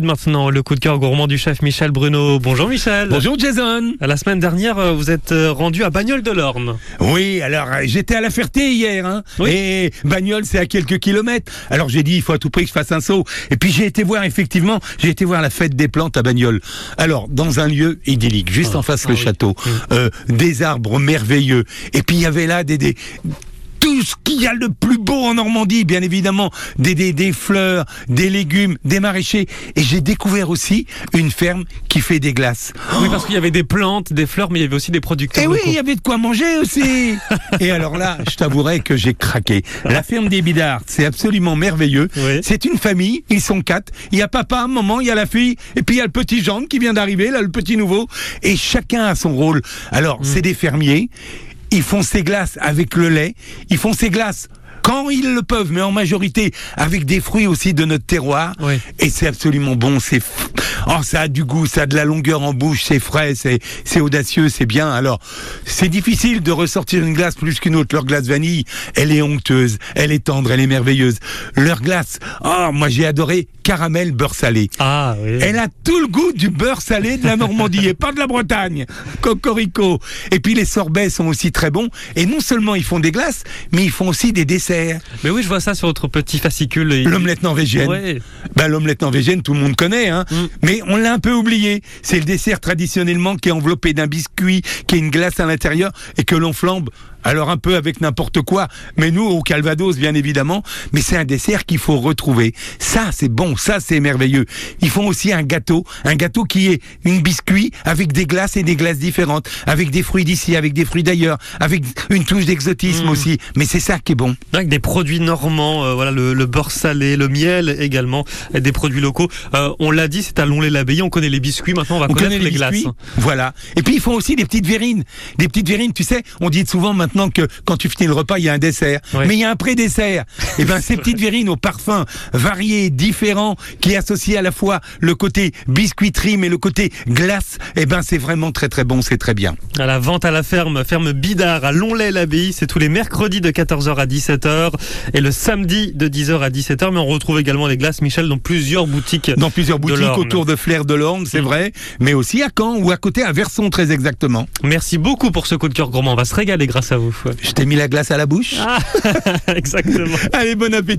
Maintenant, le coup de cœur gourmand du chef Michel Bruno. Bonjour Michel. Bonjour Jason. La semaine dernière, euh, vous êtes euh, rendu à Bagnoles de l'Orne. Oui, alors euh, j'étais à la Ferté hier, hein, Oui. et Bagnols c'est à quelques kilomètres. Alors j'ai dit il faut à tout prix que je fasse un saut. Et puis j'ai été voir effectivement, j'ai été voir la fête des plantes à Bagnols. Alors dans un lieu idyllique, juste en face ah le oui. château, euh, des arbres merveilleux. Et puis il y avait là des, des tout ce qu'il y a de plus beau en Normandie, bien évidemment, des, des, des fleurs, des légumes, des maraîchers. Et j'ai découvert aussi une ferme qui fait des glaces. Oui, parce qu'il y avait des plantes, des fleurs, mais il y avait aussi des producteurs. Et oui, il y avait de quoi manger aussi. Et alors là, je t'avouerai que j'ai craqué. La ferme des Bidards, c'est absolument merveilleux. Oui. C'est une famille, ils sont quatre. Il y a papa, maman, il y a la fille, et puis il y a le petit Jean qui vient d'arriver, là, le petit nouveau. Et chacun a son rôle. Alors, c'est des fermiers. Ils font ces glaces avec le lait. Ils font ces glaces quand ils le peuvent, mais en majorité avec des fruits aussi de notre terroir. Oui. Et c'est absolument bon. C'est oh, ça a du goût, ça a de la longueur en bouche, c'est frais, c'est c'est audacieux, c'est bien. Alors, c'est difficile de ressortir une glace plus qu'une autre. Leur glace vanille, elle est onctueuse, elle est tendre, elle est merveilleuse. Leur glace, oh, moi j'ai adoré caramel beurre salé. Ah oui. Elle a tout le goût du beurre salé de la Normandie et pas de la Bretagne. Cocorico. Et puis les sorbets sont aussi très bons. Et non seulement ils font des glaces, mais ils font aussi des desserts. Mais oui, je vois ça sur votre petit fascicule. Et- L'omelette norvégienne. Ouais. Ben, l'omelette norvégienne, tout le monde connaît, hein. Mm. Mais on l'a un peu oublié. C'est le dessert traditionnellement qui est enveloppé d'un biscuit, qui a une glace à l'intérieur et que l'on flambe. Alors un peu avec n'importe quoi, mais nous au Calvados bien évidemment, mais c'est un dessert qu'il faut retrouver. Ça c'est bon, ça c'est merveilleux. Ils font aussi un gâteau, un gâteau qui est une biscuit avec des glaces et des glaces différentes, avec des fruits d'ici, avec des fruits d'ailleurs, avec une touche d'exotisme Mm. aussi. Mais c'est ça qui est bon. Avec des produits normands, euh, voilà le, le beurre salé, le miel également, et des produits locaux. Euh, on l'a dit, c'est à Longlet-l'Abbaye. On connaît les biscuits. Maintenant, on va On connaître connaît les, glaces. Voilà. Et puis ils font aussi des petites verrines. Des petites verrines, tu sais, on dit souvent maintenant que quand tu finis le repas, il y a un dessert. Mais il y a un pré-dessert. Et ben ces petites verrines aux parfums variés, qui associent à la fois le côté biscuiterie mais le côté glace, et ben c'est vraiment très très bon, c'est très bien. À la vente à la ferme, ferme Bidard à Longlet-l'Abbaye, c'est tous les mercredis de 14h à 17h et le samedi de 10h à 17h. Mais on retrouve également les glaces, Michel, dans plusieurs boutiques. Dans plusieurs boutiques autour de Flair de l'Orne, c'est Mm. vrai, mais aussi à Caen ou à côté à Verson très exactement. Merci beaucoup pour ce coup de cœur gourmand. On va se régaler grâce à vous. Je t'ai mis la glace à la bouche. Ah, exactement. Allez, bon appétit.